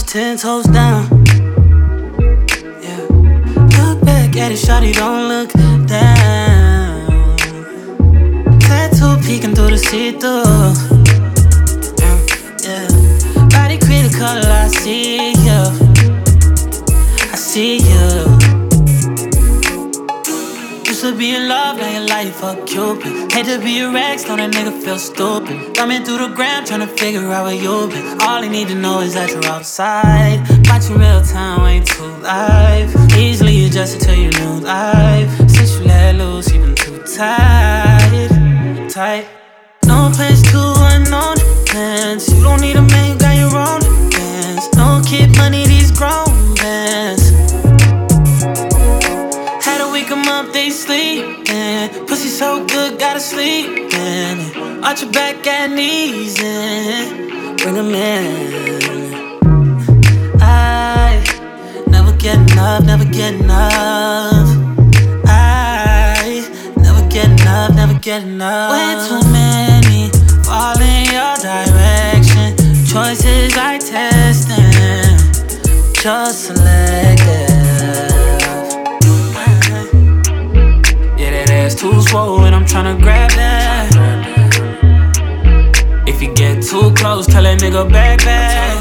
always ten toes down. Yeah. Look back at it, shawty, don't look down. Tattoo peeking through the see-through. Yeah. Body color, I see be in love, now your life a Cupid. Hate to be a don't a nigga feel stupid. Thumbing through the gram, trying to figure out where you been. All I need to know is that you're outside. Watching real time, ain't too live. Easily adjusted to your new life. Since you let loose, you been too tight. Tight. Arch your back and knees in. Bring 'em in. I never get enough, never get enough. I never get enough, never get enough. Way too many fall in your direction. Choices I testing, just selective. Yeah, that ass too swollen, I'm tryna grab that. Get tell that nigga back back.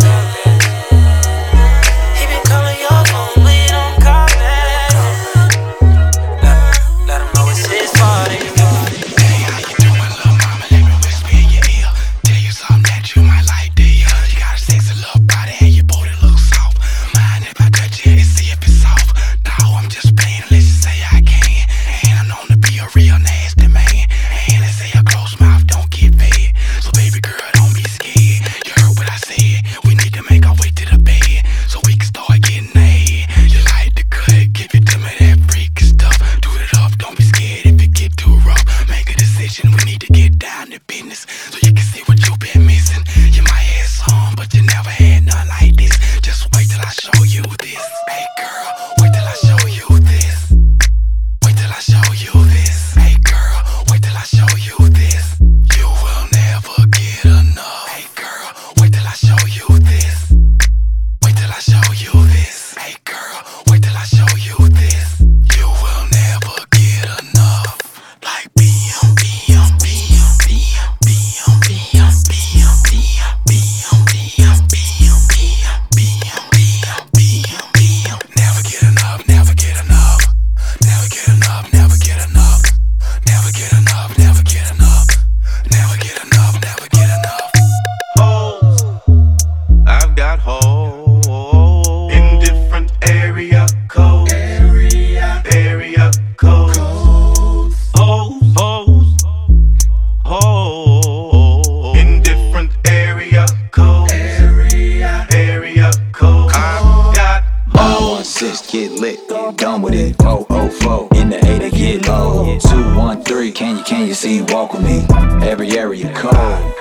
Every area code.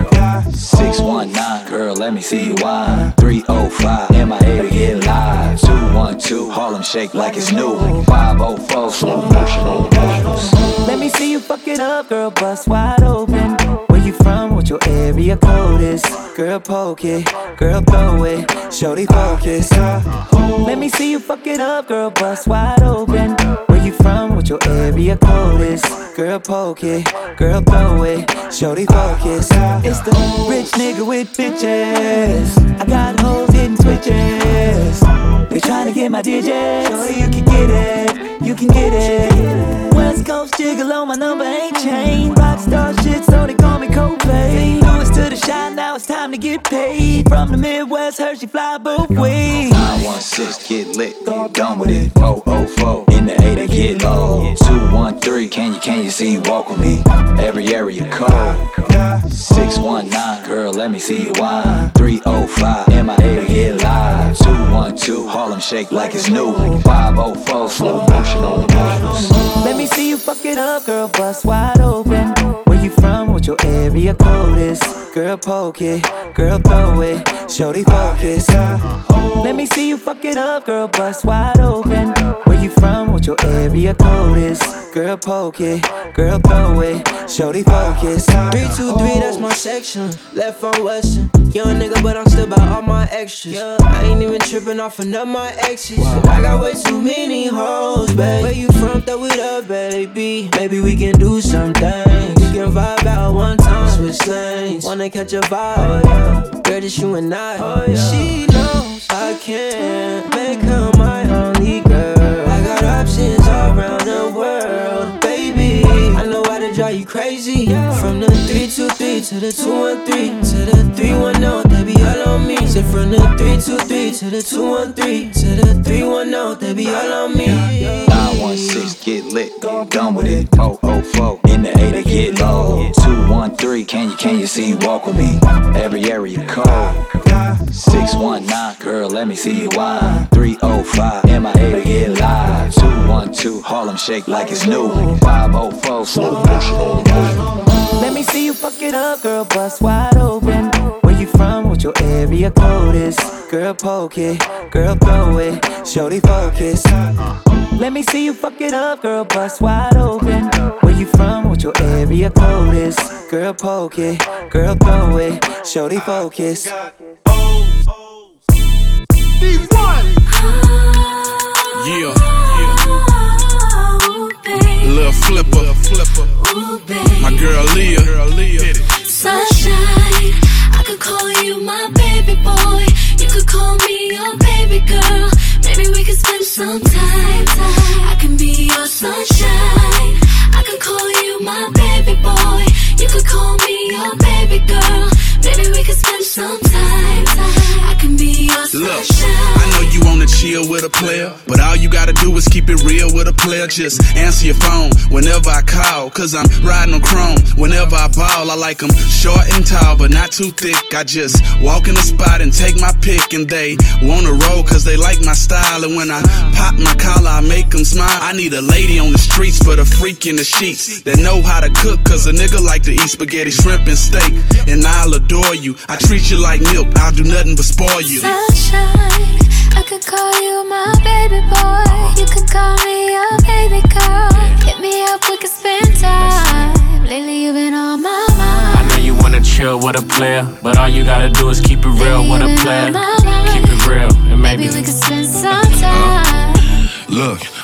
619, girl, let me see you whine. 305, in my to get live. 212, Harlem shake like it's new. 504, slow motion on Let me see you fuck it up, girl, bust wide open. Where you from? What your area code is? Girl, poke it, girl, throw it, shorty focus. Let me see you fuck it up, girl, bust wide open. Where you from? What your area code is? Girl, poke it, girl, throw it, shorty focus. It's the rich nigga with bitches. I got hoes hitting switches. They tryna get my digits. Shorty, you can get it, you can get it. West Coast gigolo, my number ain't changed. Rockstar shit, so they call me Coldplay. Louis to the shine, now it's time to get paid. From the Midwest, Hershey fly both ways. 916, get lit, done with it. 004, in the 8 to get low. 213, can you, can you see, walk with me? Every area code. 619, girl, let me see you whine. 305, MIA to get live. 212, Harlem shake like it's new. 504, slow motion on the models. Let me see you fuck it up, girl, bust wide open. Where you from? What your area code? Girl, poke it, girl, throw it, shorty focus. Let me see you fuck it up, girl, bust wide open. Where you from? What your area code is? Girl, poke it, girl, throw it, shorty focus. Three two three, that's my section. Left on Western. Young nigga, but I'm still about all my extras. I ain't even tripping off of none of my exes. I got way too many hoes, babe. Where you from? Throw it up, baby. Maybe we can do something. Wanna catch a vibe. Girl, it's you and I. Oh, she knows I can't make her my only girl. I got options all around the world, baby. I know how to drive you crazy. From the 323 to the 213 to the 310, they be all on me. Say from the 323 to the 213 to the 310, they be all on me. 916 get lit, done with it. 004 in the 8 to get low. 213, can you can you see you walk with me? Every area code. 619, girl, let me see you whine. 305, MIA to get live. 212, Harlem shake like it's new. 504, slow motion on the motion. Let me see you fuck it up, girl, bust wide open. Where you from? What your area code is? Girl, poke it, girl, throw it, shorty focus. Let me see you fuck it up, girl, bust wide open. Where you from? What your area code is? Girl, poke it, girl, throw it, shorty focus. Yeah. Little flipper. flipper. My girl Leah. Girl Leah. We could spend some time. I can be your sunshine. A player, but all you gotta do is keep it real with a player. Just answer your phone whenever I call, cause I'm riding on chrome. Whenever I ball, I like 'em short and tall, but not too thick. I just walk in the spot and take my pick, and they wanna roll cause they like my style. And when I pop my collar, I make 'em smile. I need a lady on the streets for the freak in the sheets that know how to cook, cause a nigga like to eat spaghetti, shrimp, and steak. And I'll adore you. I treat you like milk, I'll do nothing but spoil you. Sunshine, I could call you my baby boy. You could call me your baby girl. Hit me up, we could spend time. Lately, you've been on my mind. I know you wanna chill with a player, but all you gotta do is keep it real with a player. Keep it real, and Maybe maybe we could spend some uh-huh. time. Look,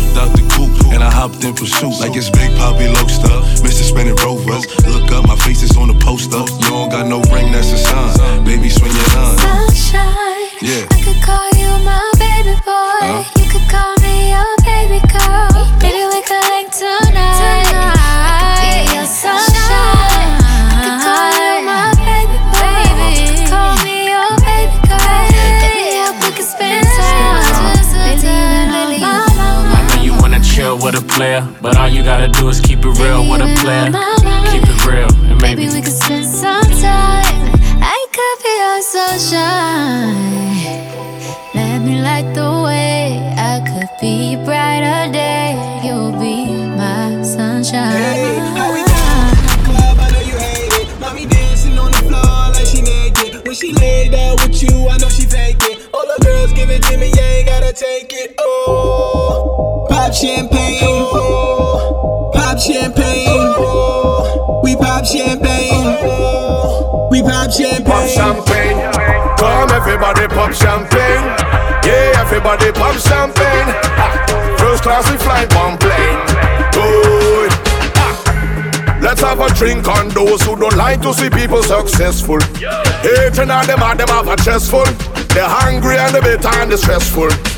hopped out the coupe and I hopped in pursuit. Like it's Big Poppy Loaster. Mr. Spinning Rovers. Look up, my face is on the poster. You don't got no ring, that's a sign. Baby, swing your line. Sunshine, Yeah. I could call you my baby boy. You could call me your baby girl. Maybe we could link tonight. With a player, but all you gotta do is keep it real with a player. Keep it real, and Maybe maybe we could spend some time. I could be your sunshine. Let me light the way. I could be brighter day. You'll be my sunshine. club, I know you hate it. Mommy dancing on the floor like she naked. When she lay down with you, I know she fake it. All the girls give it to me, you ain't gotta take it. Oh, pop champagne. Pop champagne. We pop champagne. We pop champagne. Pop champagne. Come everybody pop champagne. Yeah, everybody pop champagne. First class we fly one plane. Good. Let's have a drink on those who don't like to see people successful. Hating on them and them have a chestful. They're hungry and the bitter and the stressful.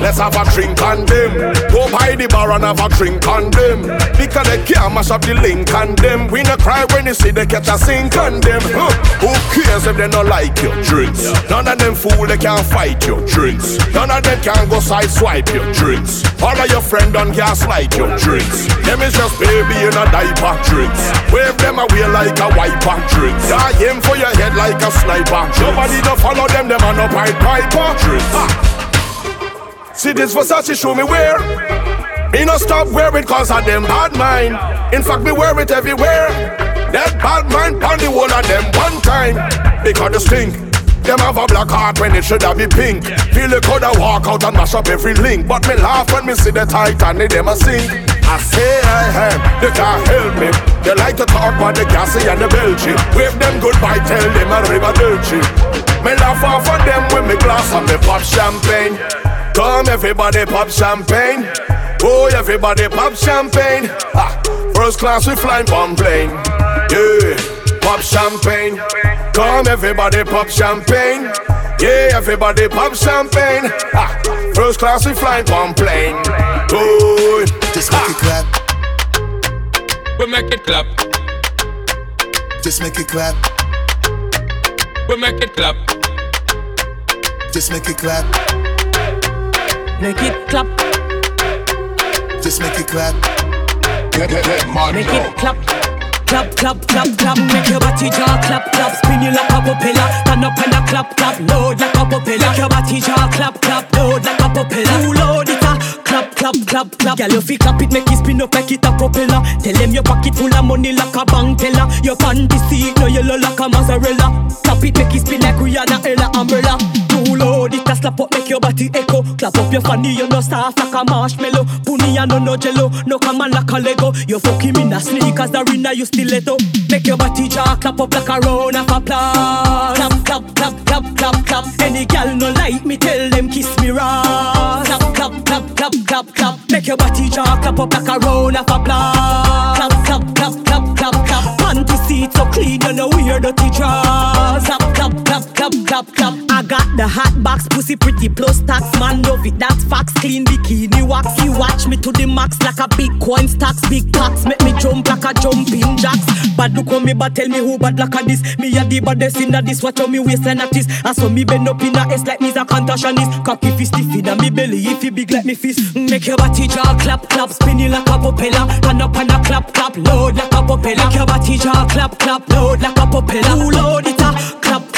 Let's have a drink on them. Go by the bar and have a drink on them. Because they can't mash up the link on them. We no cry when you see they catch a sink on them. Huh. Who cares if they no like your drinks. None of them fool they can't fight your drinks. None of them can go side swipe your drinks. All of your friend on gaslight your drinks. Them is just baby in a diaper drinks. Wave them away like a wiper drinks. Yeah, aim for your head like a sniper. Nobody no follow them, them are no pipe piper drinks. See this Versace show me where. Me no stop wear it cause of them bad mind. In fact, me wear it everywhere. That bad mind pon the whole of them one time. Because the stink. Them have a black heart when it should have be pink. Feel it coulda walk out and mash up every link. But me laugh when me see the Titanic, them a sink. I say I am, they can't help me. They like to talk about the gassy and the belchy. Wave them goodbye, tell them a river dirty. Me laugh off on them with me glass and me pop champagne. Come everybody pop champagne. Oh, everybody pop champagne. Ah, first class we flying on plane. Yeah, pop champagne. Come everybody pop champagne. Yeah, everybody pop champagne. Ah, first class we flying on plane. Oh, just make it clap. We make it clap. Just make it clap. We make it clap. Just make it clap. Make it clap. Just make it clap. Make it clap. Clap, clap, clap, clap, make your body jaw clap, clap, spin you like a propeller, turn up and a clap, clap, load like a propeller, make your body jaw clap, clap, load like a propeller, Full load it. a clap, clap, clap, girl you fi clap it, make it spin up like it a propeller, tell them your pocket full of money like a bank teller, your panty seat no yellow like a mozzarella, clap it, make it spin like Rihanna, Ella, umbrella, Full load it a slap up, make your body echo, clap up your fanny, you no soft like a marshmallow, bunny and no no jello, no come on like a Lego, you fucking in a sneakers, the arena you stiletto. Make your body jaw clap up like a round of applause. Clap, clap, clap, clap, clap, clap. Any gal no like me, tell them kiss me raw. Clap, clap, clap, clap, clap, clap. Make your body jaw clap up like a round of applause. Clap, clap, clap, clap, clap, clap. Panty seat so clean, you know wear dirty drawers. Clap, clap, clap. I got the hot box, pussy pretty plus tax, man love it. That's facts, clean bikini wax. You watch me to the max like a big coin stacks, big packs. Make me jump like a jumping jacks. Bad look on me, but tell me who bad like a this. Me a the baddest in a this. Watch how me waistline at this. I saw me bend up in a S like me's a contortionist. Cocky fist stiff in a me belly if you big like me fist. Mm, make your body jaw clap clap, spinning like a propeller. Turn up and a clap clap, load like a propeller. Make your body jaw clap clap, load like a propeller. Who load it a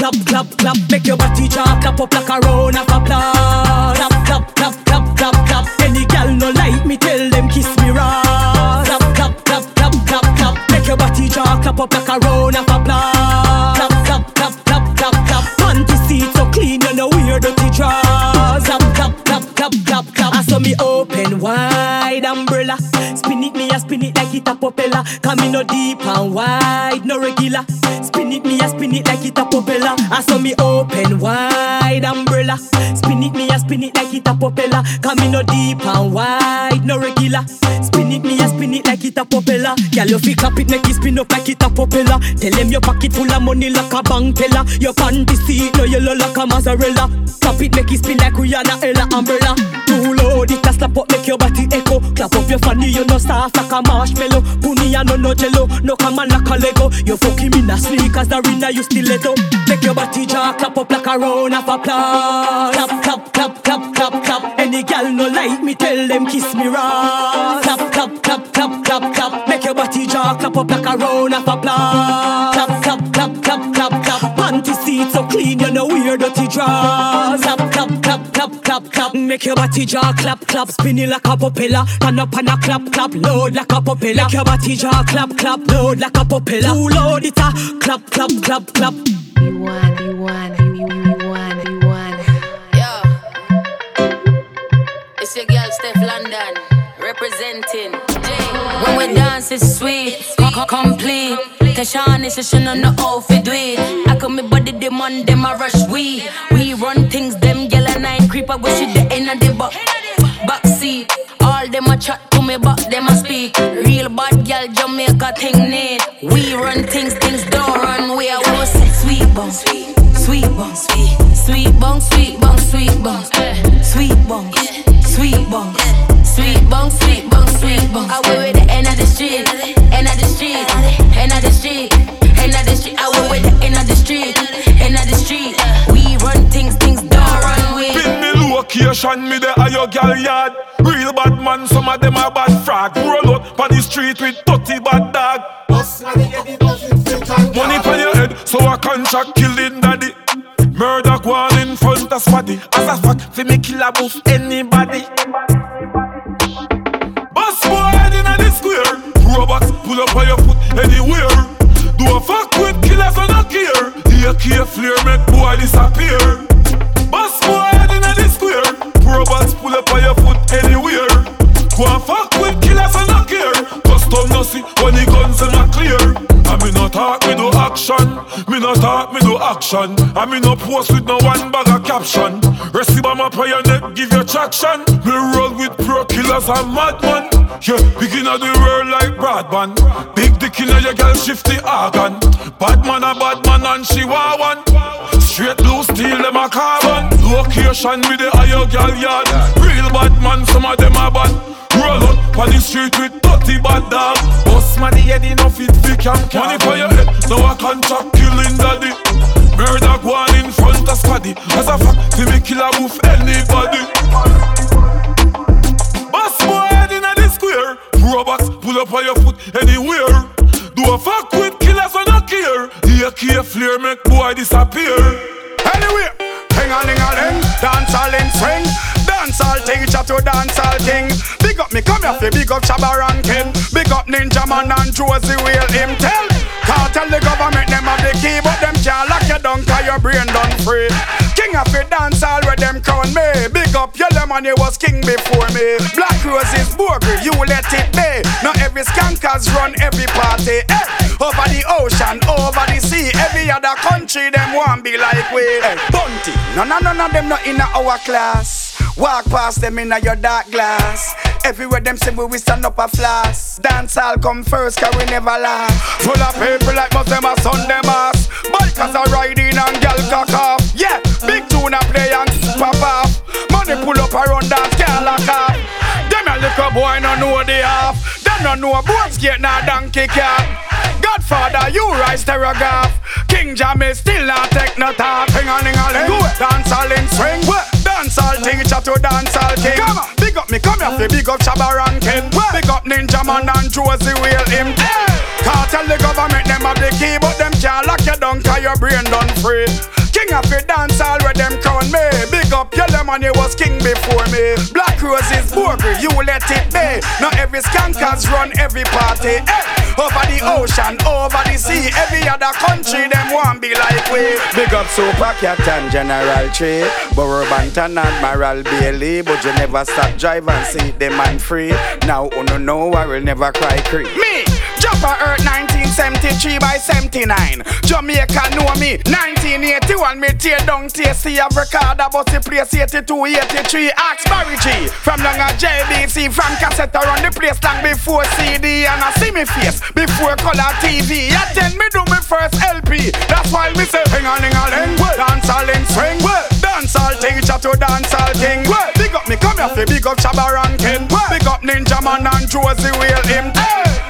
clap clap clap. Make your body jaw clap up like a round of applause. Clap clap clap clap clap clap. Any gal no like me, tell them kiss me raw. Clap clap clap clap clap clap. Make your body jaw clap up like a round of applause. Clap clap clap clap clap clap. Panty seat so clean, you know wear dirty drawers. Clap clap clap clap clap clap. I saw me open wide umbrella. Spin it me a spin it like it a propeller. Come in no deep and wide, no regular. Spin it me a spin it like it a propeller. I saw me open wide umbrella. Spin it me a spin it like it a propeller. Come in no deep and wide, no regular. Spin it me a spin it like it a propeller. Girl you fi clap it make it spin up like it a propeller. Tell them your pocket full of money like a bank teller. Your panty seat no yellow like a mozzarella. Clap it make it spin like Rihanna, Ella, umbrella. Too it a slap up make your body echo. Clap up your fanny you no soft like a marshmallow. Bunny and no no jello, no come on like a Lego. You fucking in a sneakers, the arena you stiletto. Make your body jaw clap up like a round of applause. Clap clap clap clap clap clap. Any gal no like me, tell them kiss me raw. Clap clap clap clap clap clap. Make your body jaw clap up like a round of applause. Clap clap clap clap clap clap. Panty seat so clean, you know wear dirty drawers. Make your body jaw clap clap, spinning like a propeller. Turn up and a clap clap, load like a propeller. Make your body jaw clap clap, load like a propeller. Too load it a clap clap clap clap. You want, you want, you want, you want. Yo, it's your girl Stefflon Don representing. When we dance, it's sweet, co- complete. Tashawn is a on the do it. I come me body on them a rush we. We run things them gyal and I creep. I go shit the end of the back back seat. All them a chat to me, but them a speak. Real bad gal Jamaica thing need. We run things, things don't run. We are what say sweet bong, sweet, sweet bong, sweet, sweet bong, sweet bong, sweet bong, eh, sweet bong, sweet bong, sweet bong, sweet bong, sweet bong. I went with the end of the street, end of the street, end of the street, end of the street. I went with the end of the street, end of the street. We run things, things don't run with. Pin me location, me the your gal yard. Real bad man, some of them are bad frag. Roll out on the street with dirty bad dog. Money on your head, so I can contract killing daddy. Murder one in front of spotty. As a fact, fi me kill a boof anybody. anybody, anybody boy head inna the square. Robots pull up on your foot anywhere. Do a fuck with killers not care. The AK flare make boy disappear. Boss boy head inna the square. Robots pull up on your foot anywhere. Go and fuck with killers and not care. Custom no see when the guns are not clear. I me no talk, me do action. Me no talk, me do action. I me no post with no one bag of caption. Receive a on your neck, give you traction. Me roll with pro killers and madman. Yeah, begin of the world like broadband. Big dick in your girl shift the organ. Bad man a bad man and she want one. Straight blue steel them a carbon. Location with the higher girl yard. Real bad man, some of them are bad. Roll up on the street with 30 bad dog. Boss man, the head enough it fi can Money for your head, so I can contract killing daddy. Murder go on in front of squaddy. As a fact, fi me kill a move anybody. Boss boy inna. Robots pull up on your foot anywhere. Do a fuck with killers when not care. The AK flare make boy disappear. Anyway, hang on, hang on. Dancehall in swing. Dancehall teacher to dancehall king. Big up me, come here, big up Shabba Rankin. Big up Ninjaman and Josey Wales him tell. Can't tell the government them have the key, but them can't lock you down cause your brain done free. King of the dancehall where them crown me. Big up Yellowman, he was king before me. Black Roses, Burger, you let it be. Not every skankers run every party. Eh. Over the ocean, over the sea, every other country them want be like we. Eh. Bunty, no no no no them not in our class. Walk past them in your dark glass. Everywhere them say we, we stand up a flash. Dancehall come first, cause we never last. Full of people like most them a Sunday mass. Bikers are riding and gal cock off. Yeah, big tune a play and pop off. Money pull up around that gal lock off. Them a little boy no know the half. Them no know boat skate nor donkey cat. Godfather, you rise terrorgraph. King Jammy still not take no talk. Hang on, hang on, hang on. Dancehall in swing. Dancehall teacher to dancehall king. Come on, big up me, come here, fi big up Shabba Rankin. Big up Ninjaman and Josey Wales him. Can't tell the government them have the key, but them can't lock you down cause your brain done free. King of the dancehall where them crown up Yellowman, was king before me. Black Roses, Burger, you let it be. Not every skankers run every party. Over the ocean, over the sea, every other country them want be like we. Big up Super Cat and General Tree, Burro Banton, Admiral Bailey, but you never stop drive and see the man free. Now, oh no, no, I will never cry creep. Me, 1973 by 79. Jamaica know me, 1981 me tear down TC of record about the place 82, 83. Ask Barry G from long as JBC from cassette around the place long before CD and I see me face before color TV. I tell me do me first LP. That's why me say hang on, hang on, hang. Dancehall in swing. Dancehall teacher to dancehall king. Big up me come here big up Shabba Rankin. Big up Ninjaman and Josey Wales him. Hey.